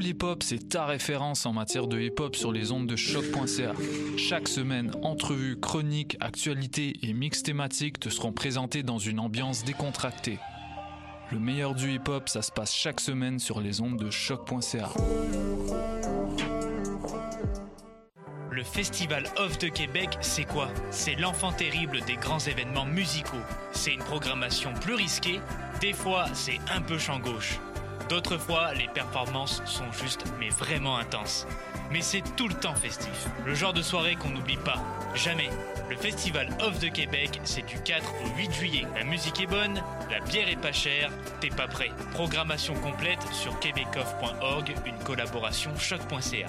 Cool Hip Hop, c'est ta référence en matière de hip hop sur les ondes de choc.ca. Chaque semaine, entrevues, chroniques, actualités et mix thématiques te seront présentés dans une ambiance décontractée. Le meilleur du hip hop, ça se passe chaque semaine sur les ondes de choc.ca. Le Festival Off de Québec, c'est quoi? C'est l'enfant terrible des grands événements musicaux. C'est une programmation plus risquée, des fois c'est un peu champ gauche. D'autres fois, les performances sont juste mais vraiment intenses. Mais c'est tout le temps festif. Le genre de soirée qu'on n'oublie pas. Jamais. Le Festival Off de Québec, c'est du 4 au 8 juillet. La musique est bonne, la bière est pas chère, t'es pas prêt. Programmation complète sur québecoff.org, une collaboration choc.ca.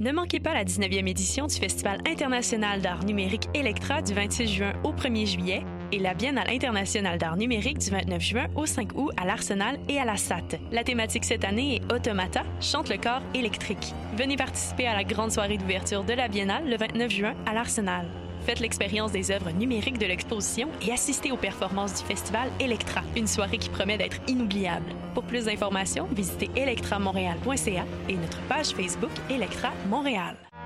Ne manquez pas la 19e édition du Festival international d'art numérique Electra du 26 juin au 1er juillet et la Biennale internationale d'art numérique du 29 juin au 5 août à l'Arsenal et à la SAT. La thématique cette année est Automata, chante le corps électrique. Venez participer à la grande soirée d'ouverture de la Biennale le 29 juin à l'Arsenal. Faites l'expérience des œuvres numériques de l'exposition et assistez aux performances du festival Electra, une soirée qui promet d'être inoubliable. Pour plus d'informations, visitez electramontréal.ca et notre page Facebook Electra Montréal.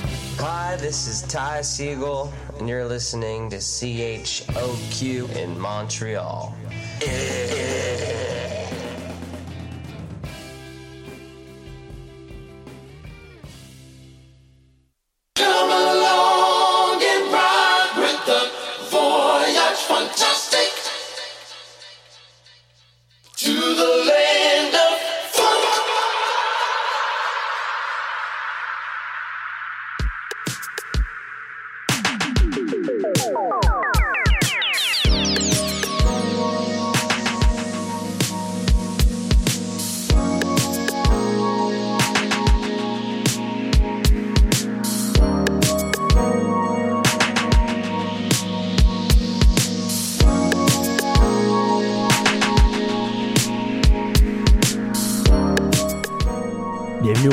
Hi, this is Ty Siegel, and you're listening to CHOQ in Montreal. Come along and ride with the voyage fantastic to the land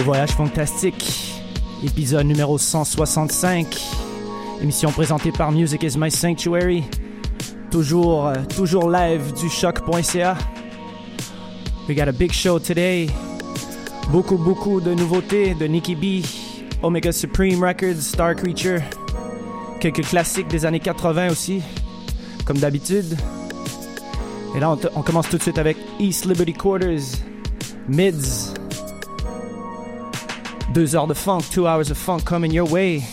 Voyage Fantastique, épisode numéro 165, émission présentée par Music is My Sanctuary, toujours, euh, toujours live du choc.ca. We got a big show today, beaucoup, beaucoup de nouveautés de Nicky B, Omega Supreme Records, Star Creature, quelques classiques des années 80 aussi, comme d'habitude. Et là, on, commence tout de suite avec East Liberty Quarters, Mids. Deux heures de funk, two hours of funk coming your way.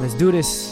Let's do this.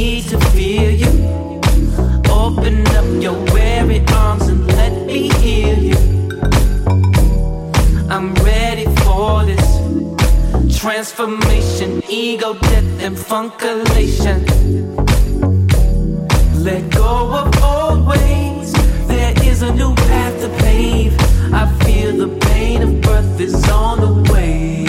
Need to feel you. Open up your weary arms and let me heal you. I'm ready for this transformation, ego, death, and funkalation. Let go of old ways. There is a new path to pave. I feel the pain of birth is on the way.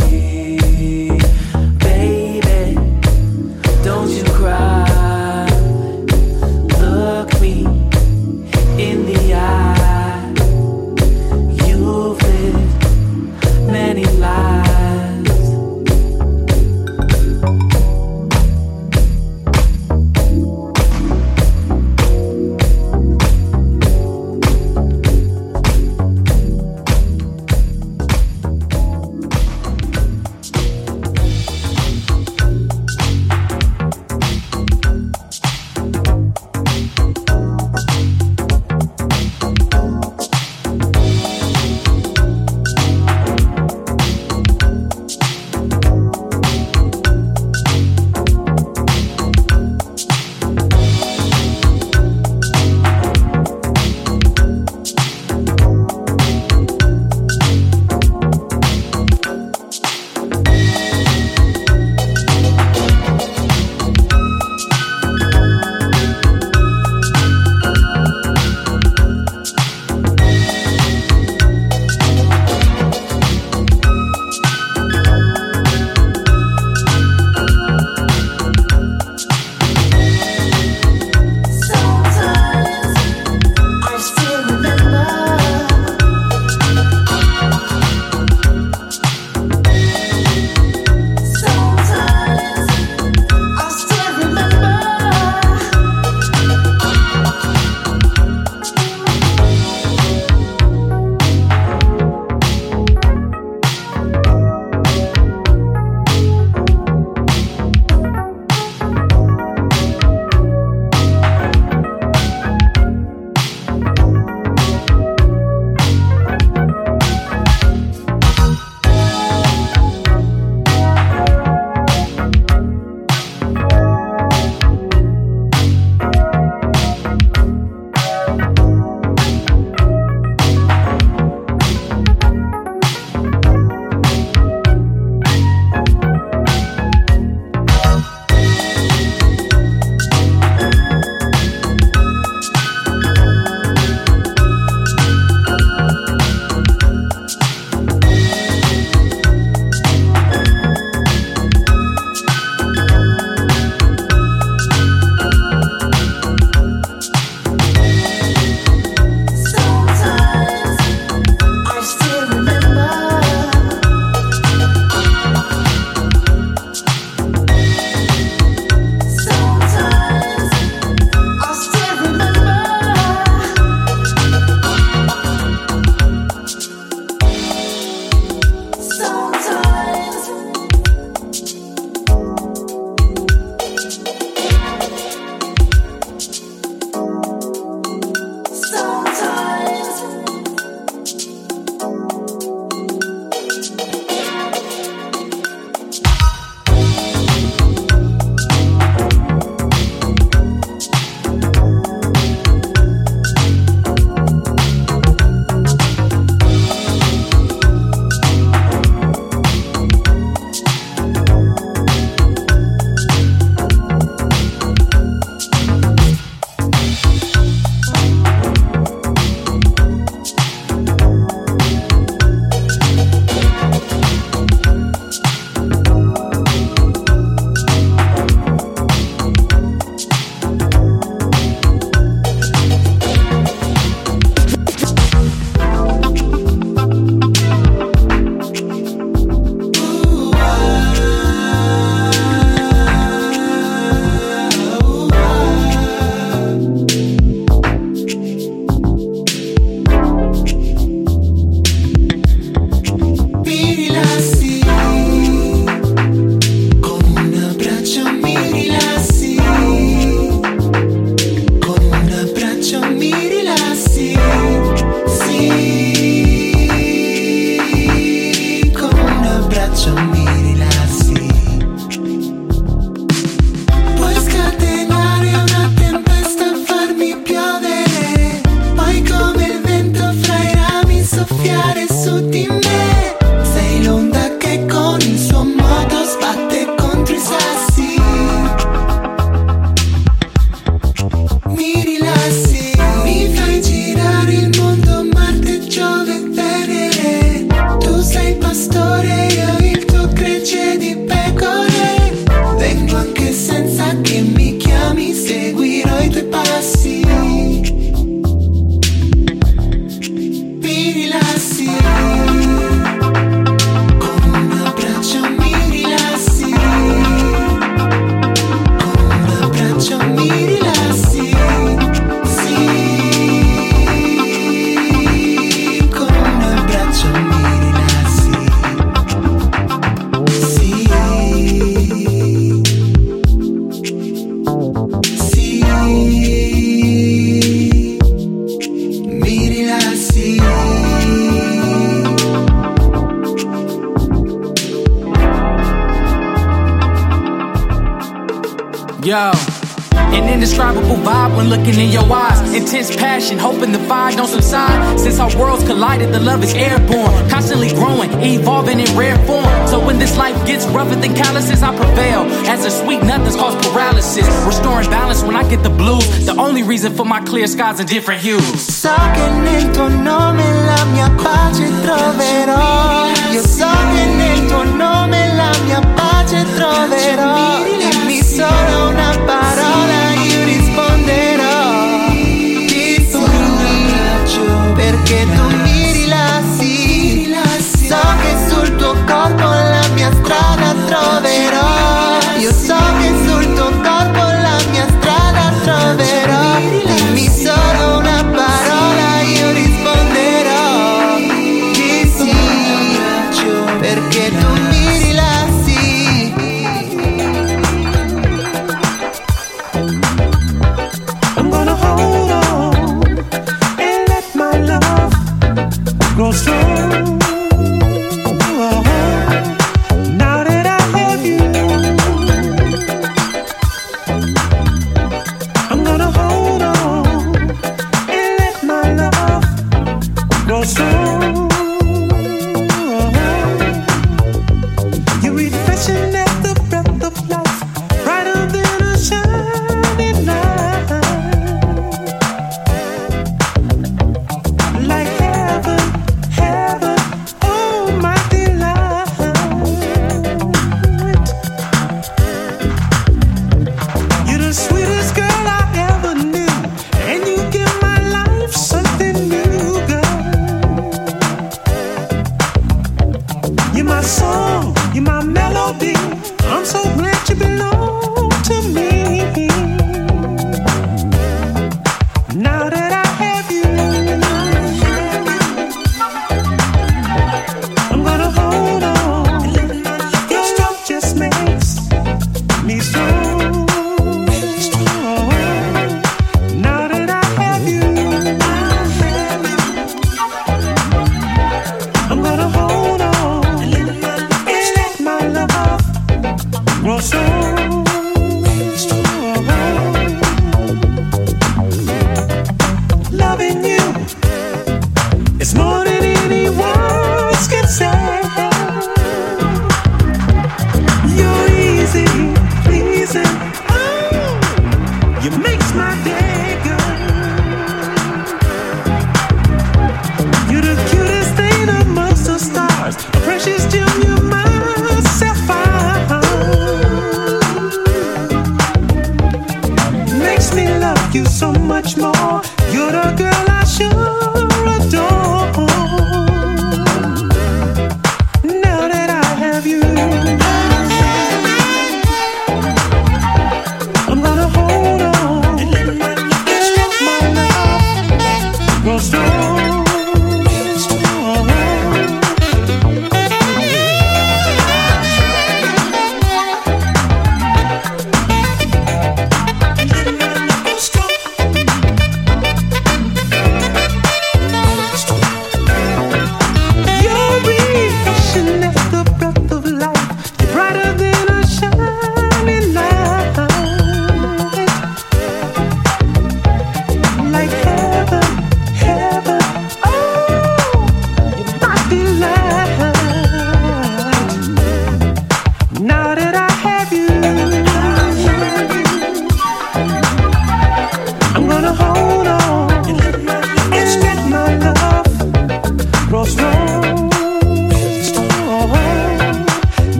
Skies and different hues.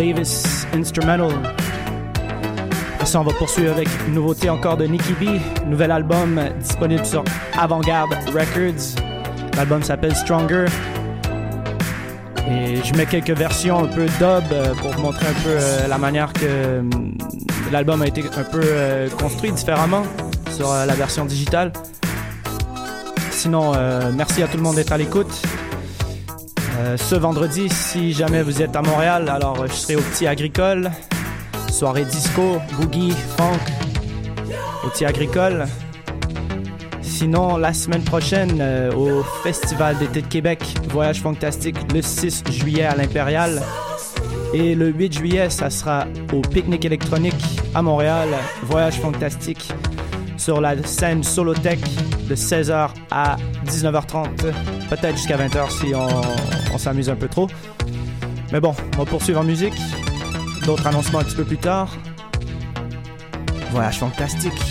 Davis, Instrumental. Et ça, on va poursuivre avec une nouveauté encore de Nicky B, nouvel album disponible sur Avant-Garde Records. L'album s'appelle Stronger. Et je mets quelques versions un peu dub euh, pour vous montrer un peu euh, la manière que euh, l'album a été un peu construit différemment sur la version digitale. Sinon, merci à tout le monde d'être à l'écoute. Euh, ce vendredi, si jamais vous êtes à Montréal, alors euh, je serai au Petit Agricole. Soirée disco, boogie, funk, au Petit Agricole. Sinon, la semaine prochaine, euh, au Festival d'été de Québec, Voyage Fantastique, le 6 juillet à l'Impérial. Et le 8 juillet, ça sera au Pique-Nique électronique à Montréal, Voyage Fantastique, sur la scène Solotech de 16h à 19h30, peut-être jusqu'à 20h si on, on s'amuse un peu trop. Mais bon, on va poursuivre en musique. D'autres annoncements un petit peu plus tard. Voyage Fantastique.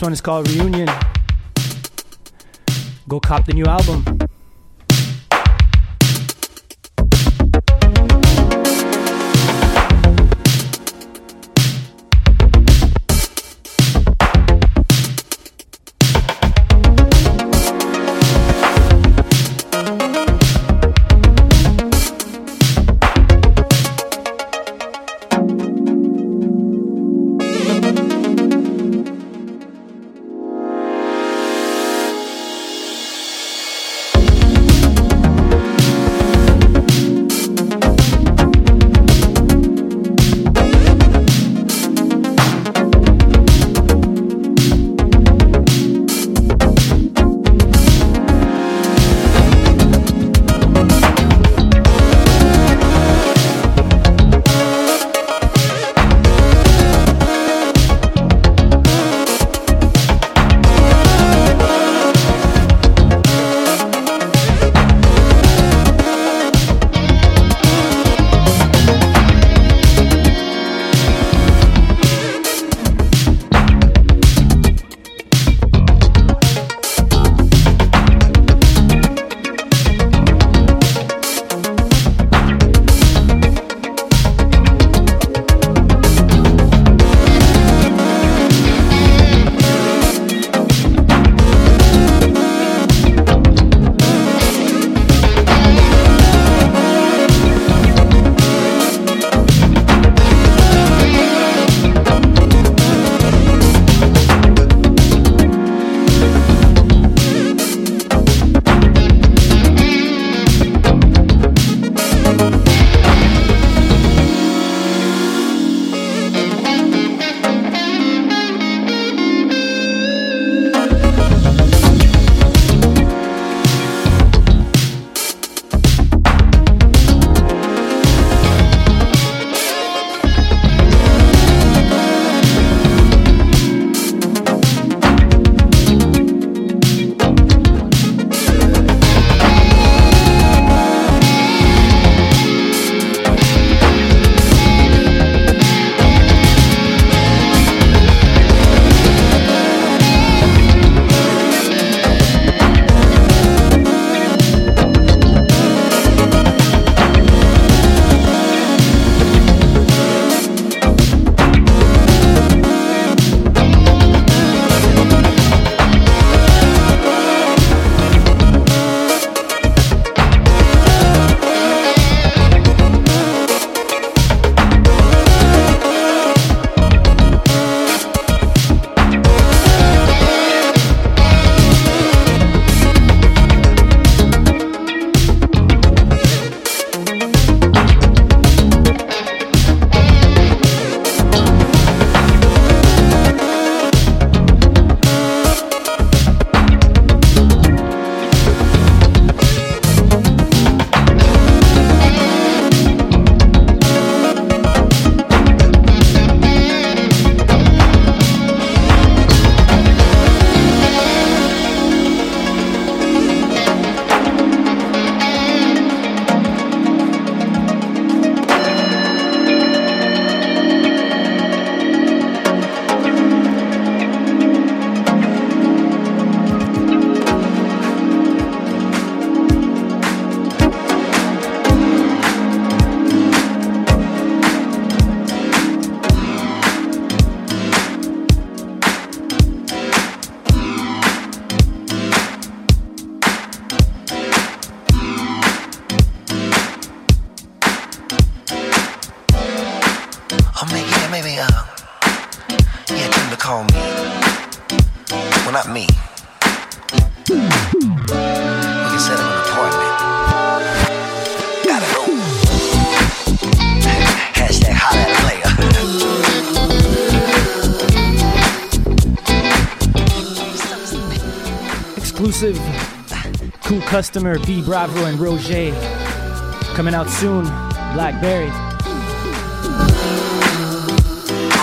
This one is called Reunion. Go cop the new album. Customer, B Bravo, and Roger. Coming out soon. Blackberry.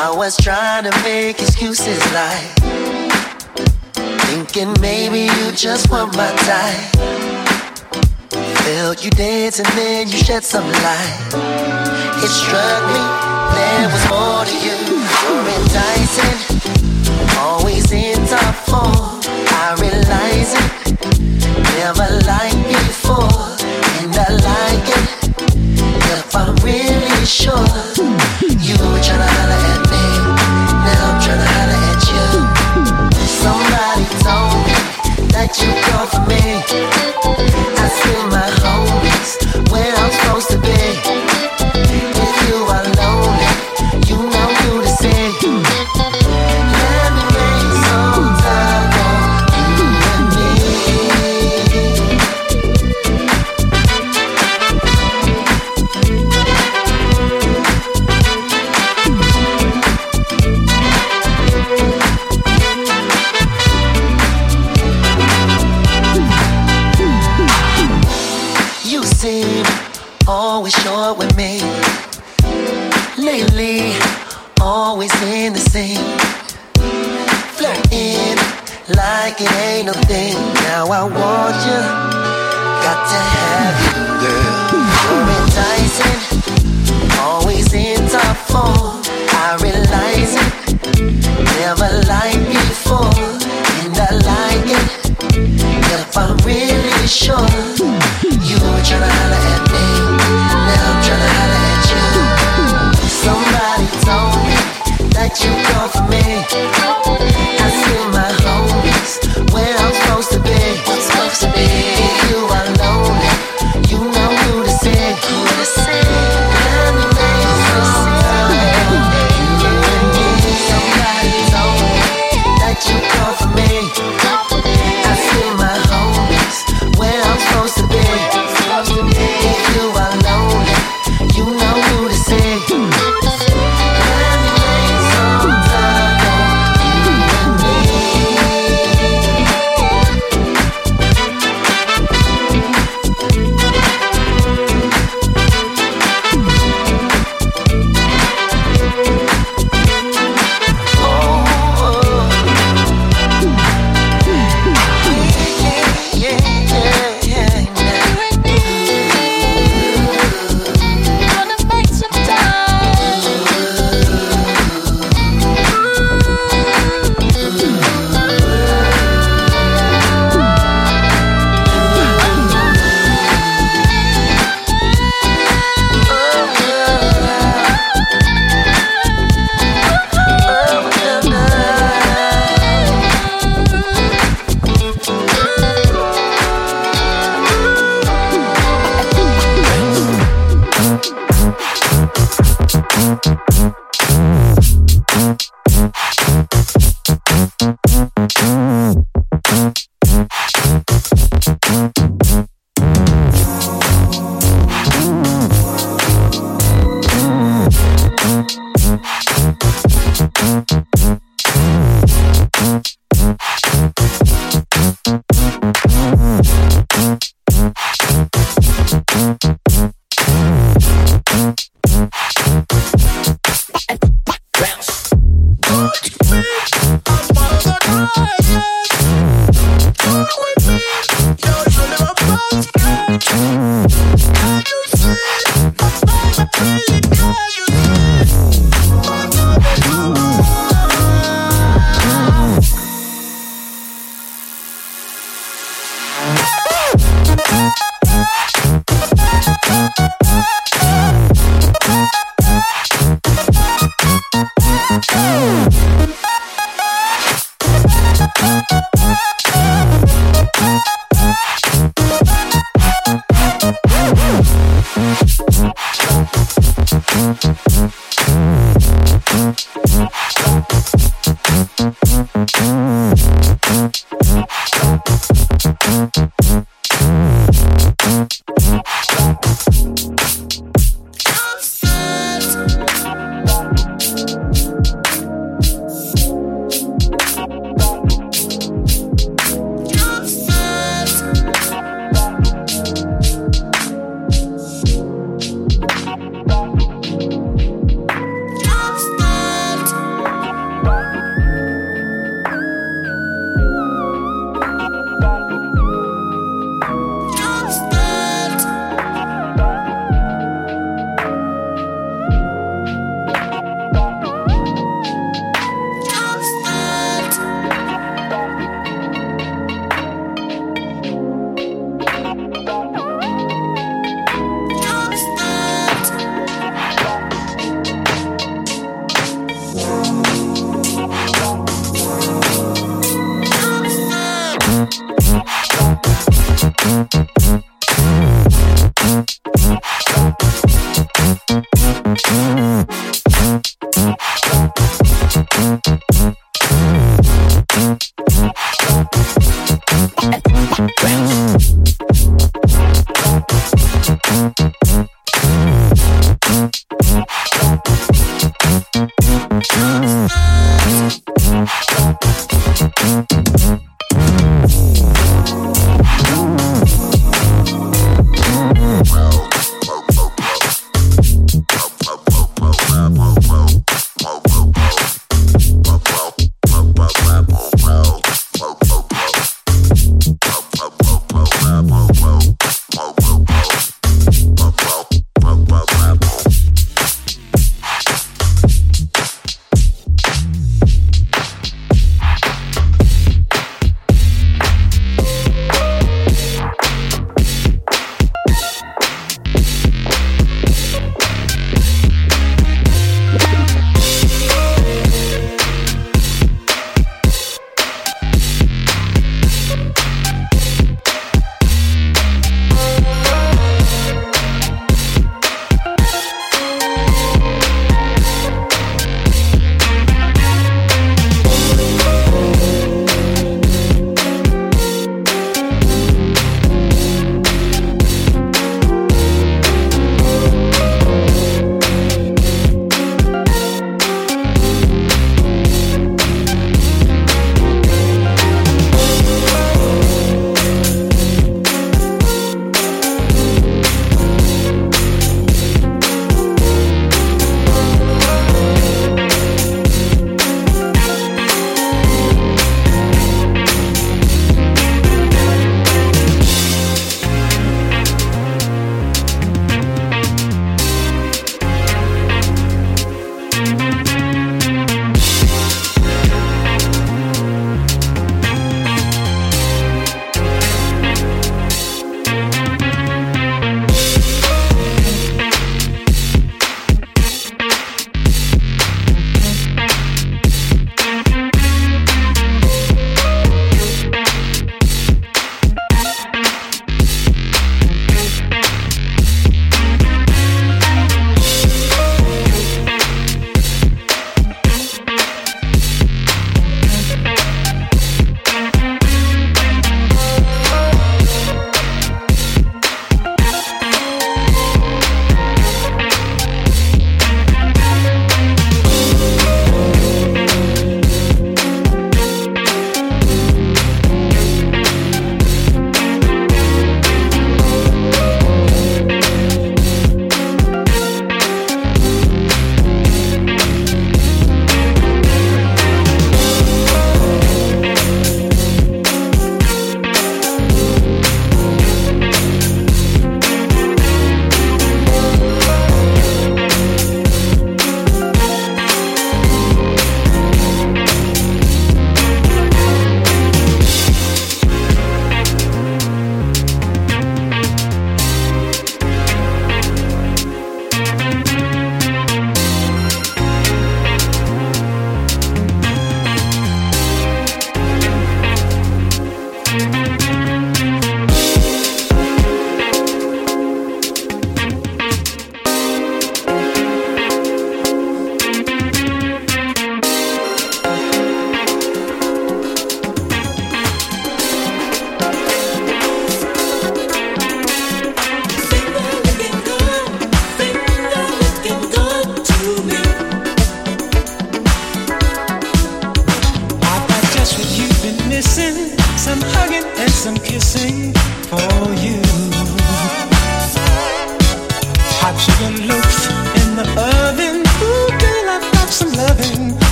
I was trying to make excuses like Thinking maybe you just weren't my type Felt you dancing, then you shed some light It struck me there was more to you You're enticing Always in top form I realize Never liked before And I like it If I'm really sure. You tryna holler at me Now I'm holler at you. Somebody told me That you for me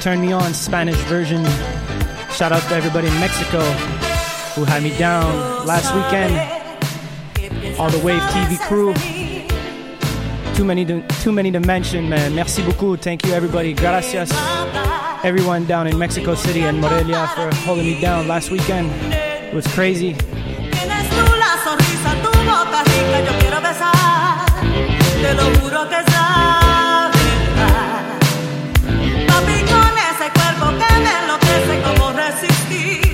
turned me on, Spanish version. Shout out to everybody in Mexico who had me down last weekend. All the Wave TV crew. Too many, to, too many to mention, man. Merci beaucoup. Thank you, everybody. Gracias, everyone down in Mexico City and Morelia for holding me down last weekend. It was crazy. te lo juro que sabes. 360.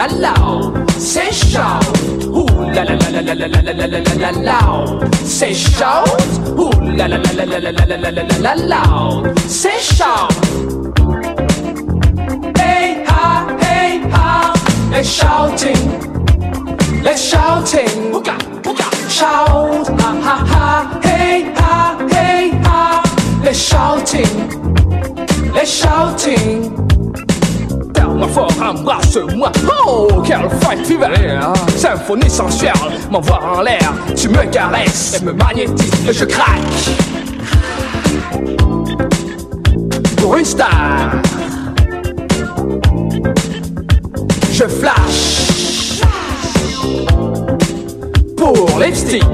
La la la la la la. La la la la la la la la la la la la. Say shout. Ooh la la la la la la la la la la la la. Say shout. Hey ha, hey ha, let's shouting. Let's shouting. Hooka, hooka. Shout, ha ha ha, hey ha, hey ha. Let's shouting. Let's shouting. Perds-moi fort, embrasse-moi. Oh, quelle fête fever. Symphonie sensuelle, m'envoie en l'air. Tu me caresses et me magnétises et je craque. Pour une star. Je flash pour lipstick.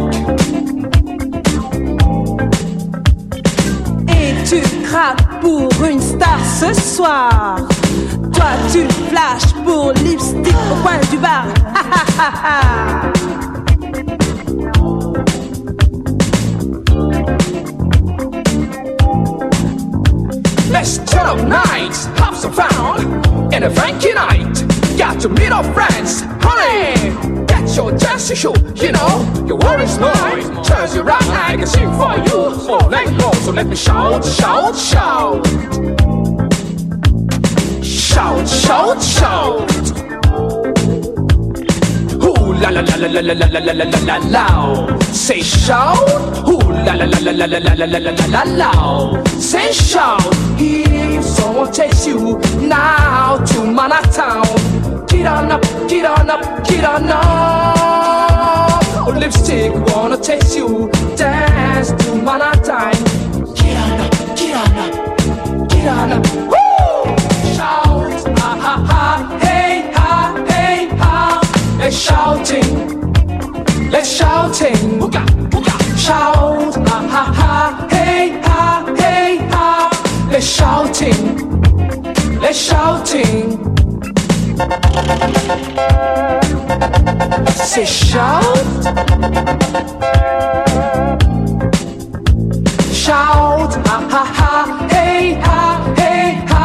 Et tu craques pour une star ce soir. Toi, tu flashes pour lipstick au coin du bar. Ha, ha, ha. Let's up nights, have some fun in a funky night. Got to meet our friends, honey. Get your dance shoe, you know your worries mine. Turns you round, I can sing for you all night long. So let me shout, shout, shout, shout, shout, shout. Ooh la la la la la la la la la la la la. Say shout. Ooh la la la la la la la la la la la la. Say shout. If someone takes you now to Manhattan, get on up, get on up, get on up. Oh, lipstick wanna taste you, dance to Manhattan. Get on up, get on up, get on up. Woo! Ha ha hey ha, hey ha. Let's shouting, let's shouting. Hooka, hooka. Shout, ha ha ha, hey ha, hey ha. Let's shouting, let's shouting. Say shout, shout, ha ha ha, hey ha, hey ha.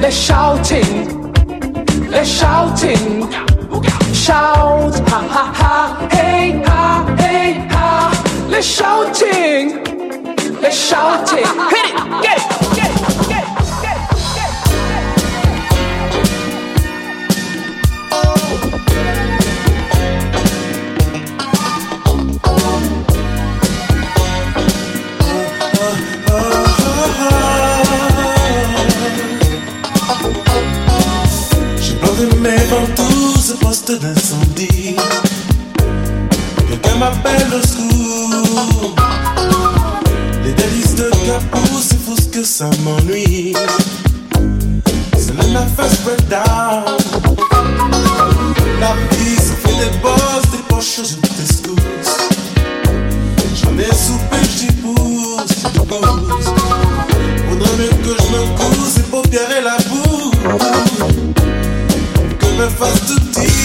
Let's shouting, let's shouting. Shout, ha ha ha, hey ha, hey ha. Let's shouting, let's shouting. Hit it, get it, get it, d'incendie. Quelqu'un m'appelle au secours. Les délices de Capou, c'est fou ce que ça m'ennuie. C'est le neuf spread down. La vie se fait des bosses, des poches, je t'escousse. J'en ai soupé, j'y pousse, j'y pousse. Faudrait mieux que je me cousse, les paupières et la boue. Que me fasse tout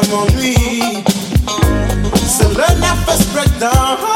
t'excuse. m'ennuie. C'est le nervous breakdown.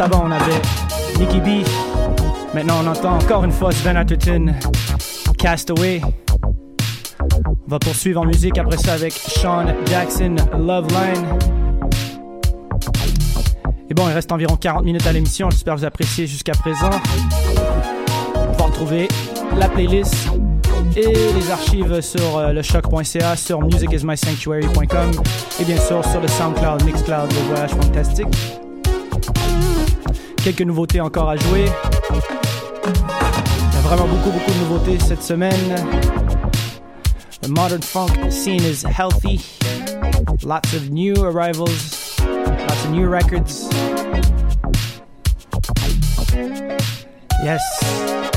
Avant, on avait Nicky B. Maintenant, on entend encore une fois Sven Atherton, Castaway. On va poursuivre en musique après ça avec Sean Jackson, Love Line. Et bon, il reste environ 40 minutes à l'émission. J'espère que vous appréciez jusqu'à présent. Vous pouvez retrouver la playlist et les archives sur euh, le choc.ca, sur musicismysanctuary.com et bien sûr sur le SoundCloud, Mixcloud, le voyage fantastique. Quelques nouveautés encore à jouer. Il y a vraiment beaucoup, beaucoup de nouveautés cette semaine. The modern funk scene is healthy. Lots of new arrivals, lots of new records. Yes.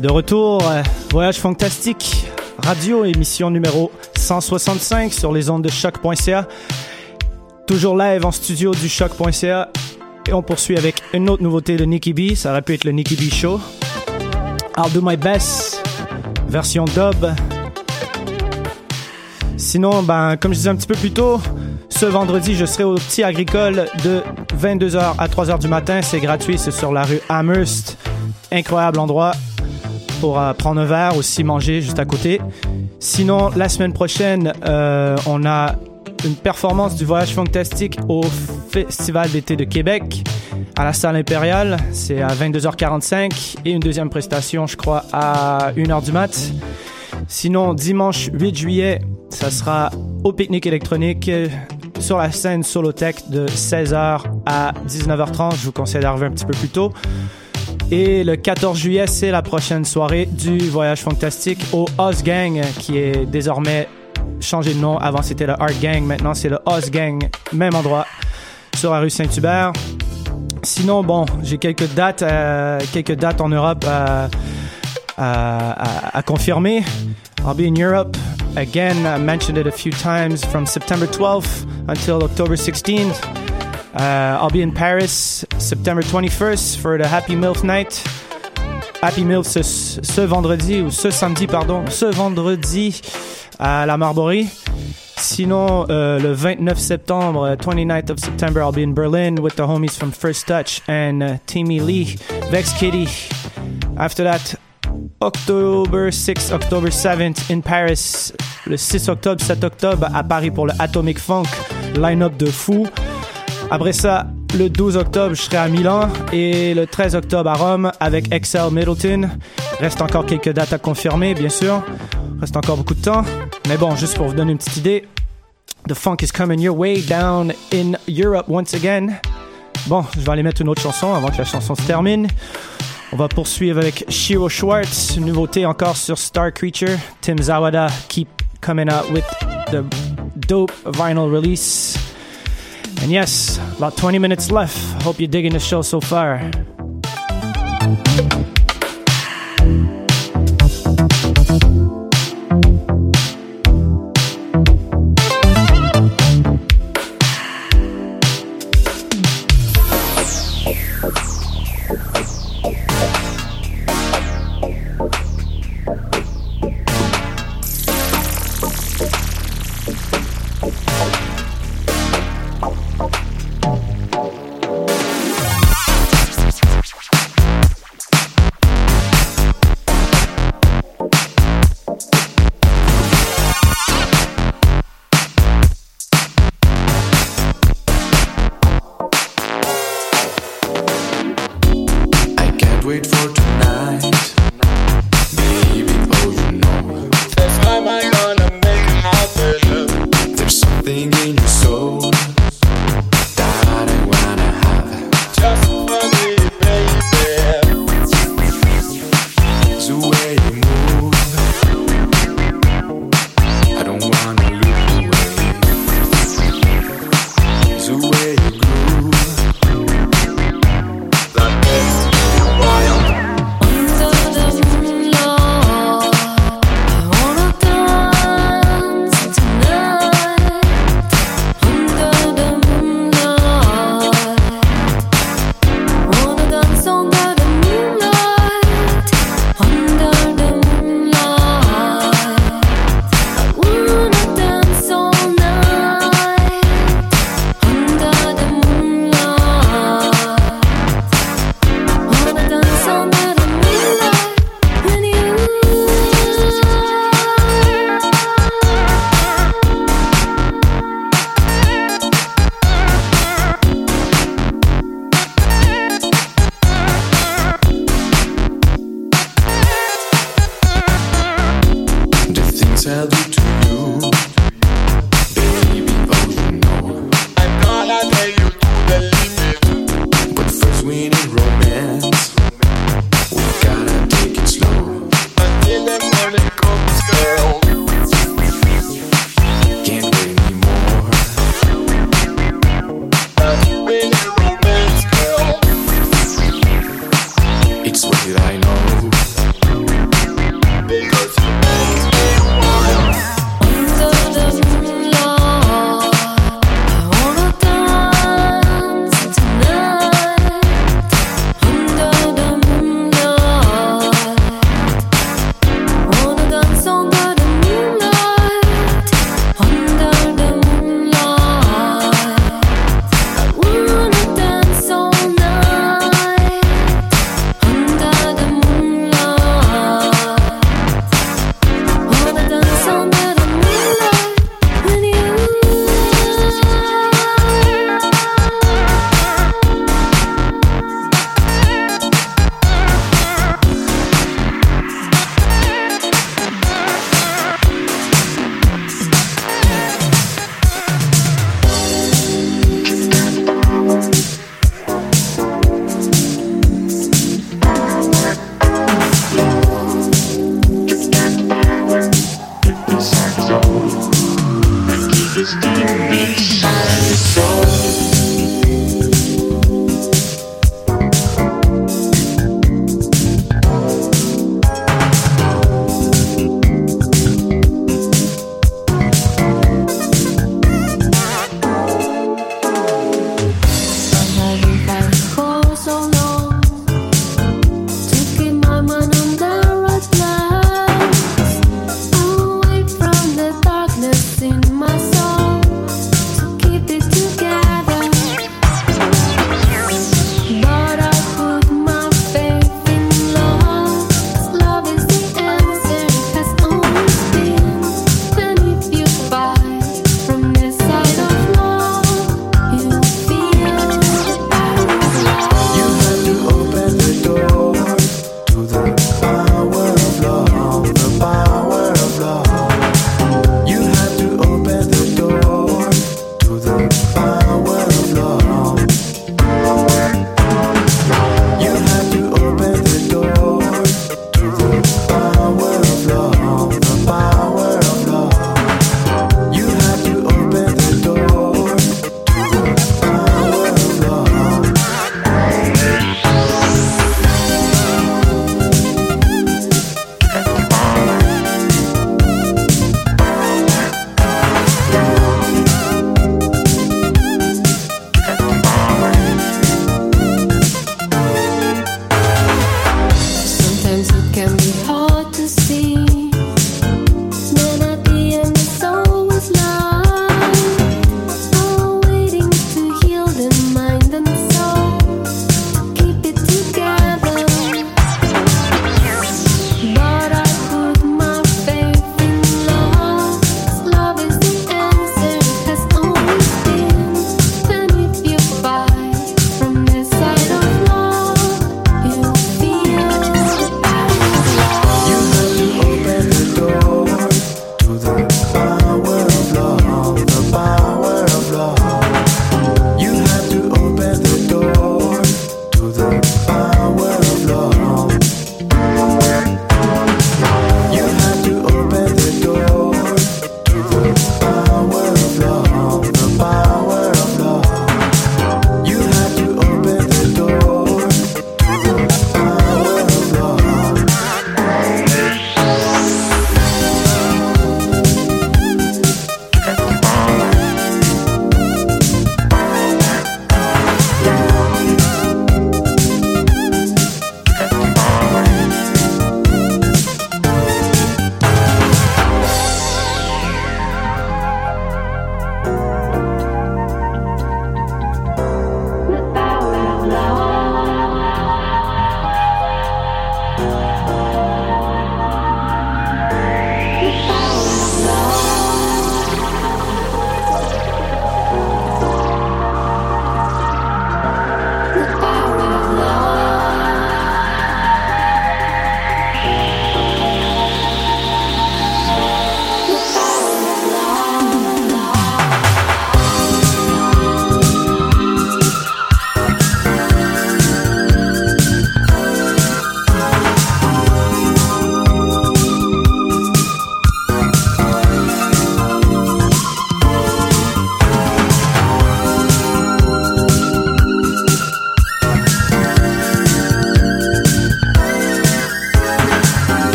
De retour, euh, Voyage Fantastique, radio, émission numéro 165 sur les ondes de choc.ca. Toujours live en studio du choc.ca. Et on poursuit avec une autre nouveauté de Nicky B. Ça aurait pu être le Nicky B Show. I'll Do My Best, version dub. Sinon, ben, comme je disais un petit peu plus tôt, ce vendredi, je serai au Petit Agricole de 22h à 3h du matin. C'est gratuit, c'est sur la rue Amherst. Incroyable endroit pour prendre un verre, aussi manger juste à côté. Sinon, la semaine prochaine, euh, on a une performance du Voyage Fantastique au Festival d'été de Québec à la salle impériale. C'est à 22h45 et une deuxième prestation, je crois, à 1h du mat. Sinon, dimanche 8 juillet, ça sera au pique-nique électronique sur la scène Solotech de 16h à 19h30. Je vous conseille d'arriver un petit peu plus tôt. Et le 14 juillet, c'est la prochaine soirée du Voyage Fantastique au Oz Gang, qui est désormais changé de nom. Avant, c'était le Art Gang. Maintenant, c'est le Oz Gang. Même endroit, sur la rue Saint-Hubert. Sinon, bon, j'ai quelques dates, euh, quelques dates en Europe à, à, à, à confirmer. I'll be in Europe again. I mentioned it a few times from September 12th until October 16th. Uh, I'll be in Paris September 21st for the Happy Milk Night. Happy Milk ce, vendredi, ou ce samedi, pardon, ce vendredi à la Marborie. Sinon, euh, le 29 septembre, 29th of September, I'll be in Berlin with the homies from First Touch and uh, Timmy Lee, Vex Kitty. After that, October 6, October 7th in Paris. Le 6 octobre, 7 octobre à Paris pour le Atomic Funk. Line-up de fou. Après ça, le 12 octobre, je serai à Milan et le 13 octobre à Rome avec Excel Middleton. Reste encore quelques dates à confirmer, bien sûr. Reste encore beaucoup de temps. Mais bon, juste pour vous donner une petite idée, the funk is coming your way down in Europe once again. Bon, je vais aller mettre une autre chanson avant que la chanson se termine. On va poursuivre avec Shiro Schwartz, nouveauté encore sur Star Creature. Tim Zawada keep coming out with the dope vinyl release. And yes, about 20 minutes left. Hope you're digging the show so far.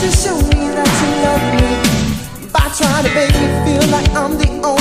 to show me that you love me by trying to make me feel like I'm the only.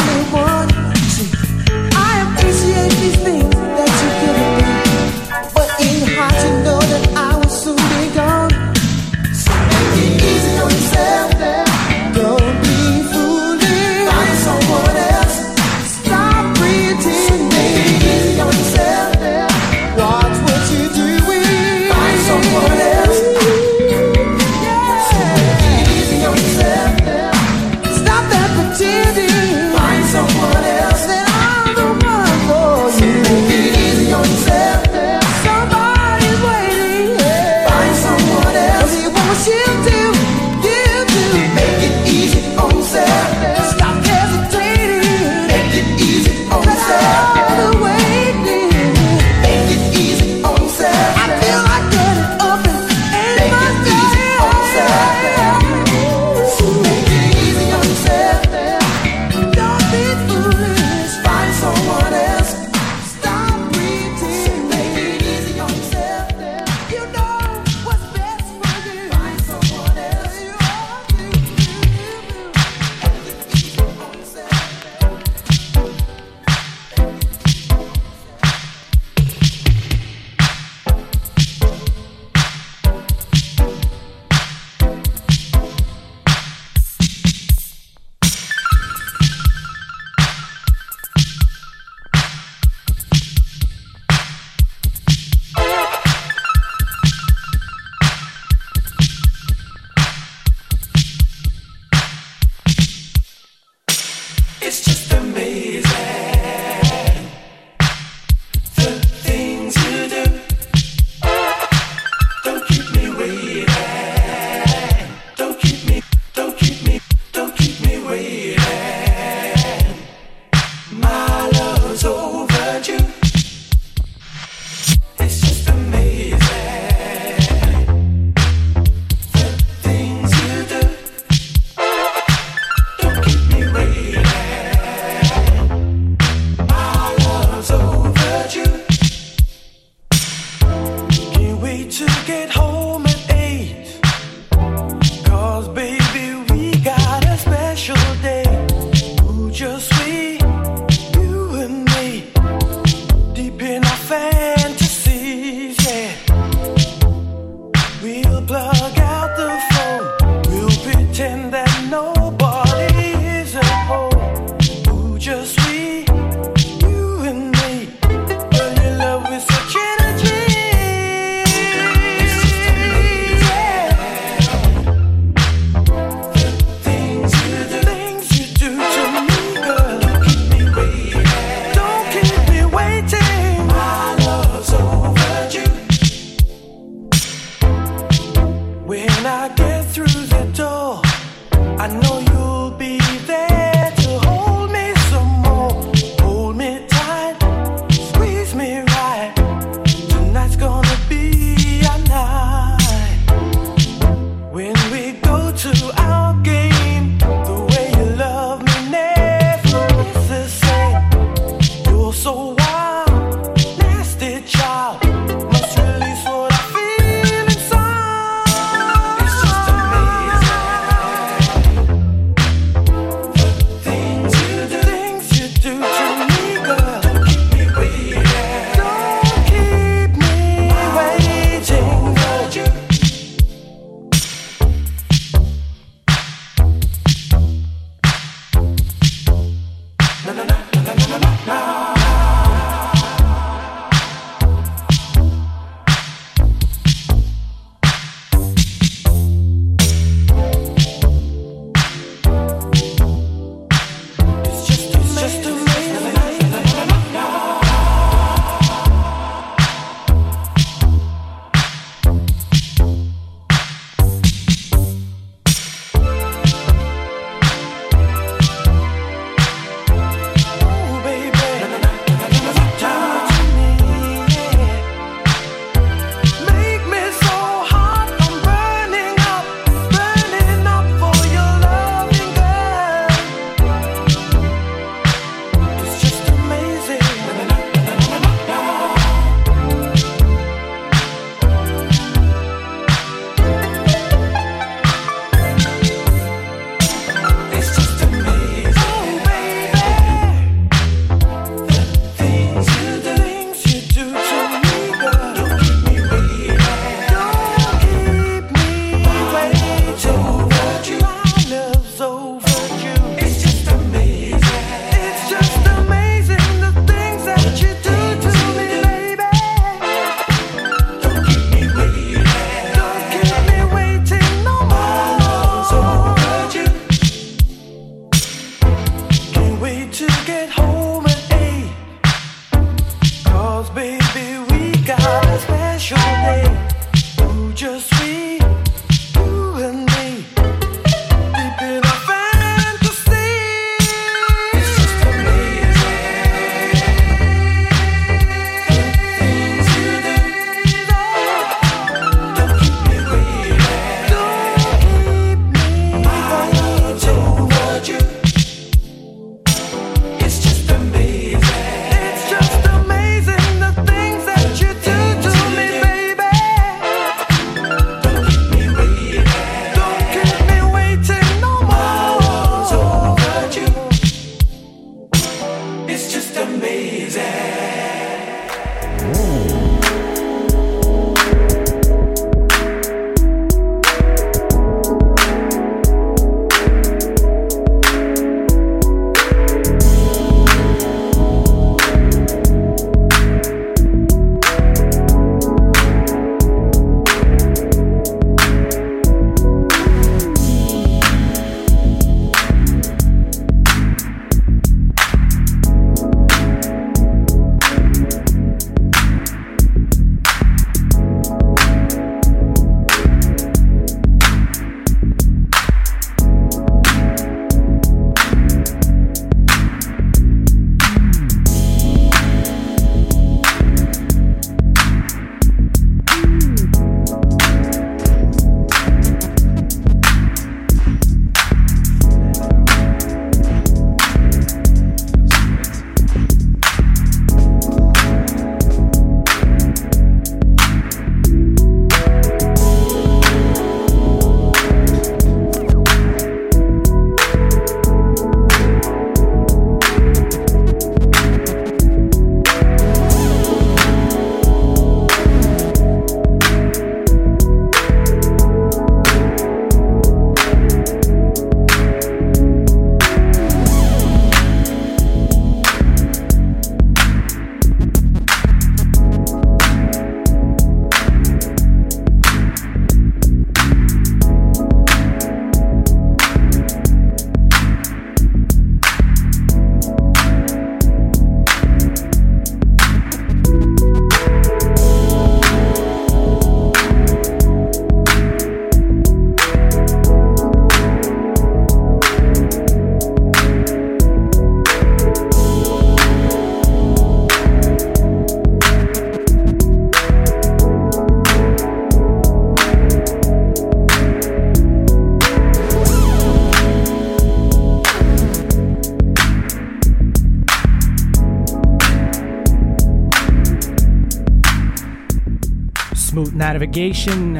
Navigation,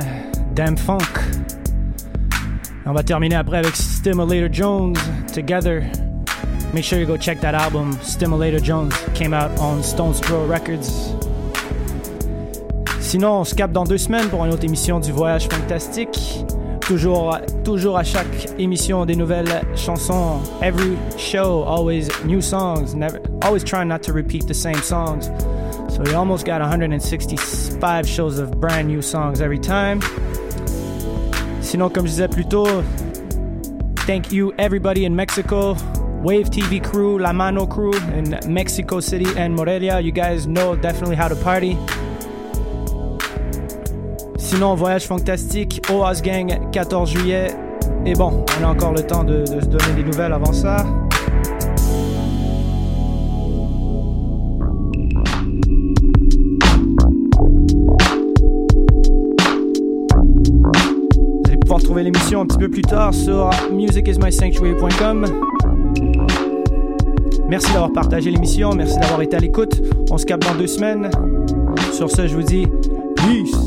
Damn Funk. On va terminer après avec Stimulator Jones, Together. Make sure you go check that album. Stimulator Jones came out on Stones Throw Records. Sinon, on se capte dans deux semaines pour une autre émission du Voyage Fantastique. Toujours, toujours à chaque émission des nouvelles chansons. Every show, always new songs. Never, always trying not to repeat the same songs. So we almost got 165 shows of brand new songs every time. Sinon, comme je disais plus tôt, thank you everybody in Mexico, Wave TV crew, La Mano crew in Mexico City and Morelia. You guys know definitely how to party. Sinon, voyage fantastique, OAS Gang, 14 juillet. Et bon, on a encore le temps de se donner des nouvelles avant ça. l'émission un petit peu plus tard sur musicismysanctuary.com. Merci d'avoir partagé l'émission, merci d'avoir été à l'écoute. On se capte dans deux semaines. Sur ce, je vous dis peace.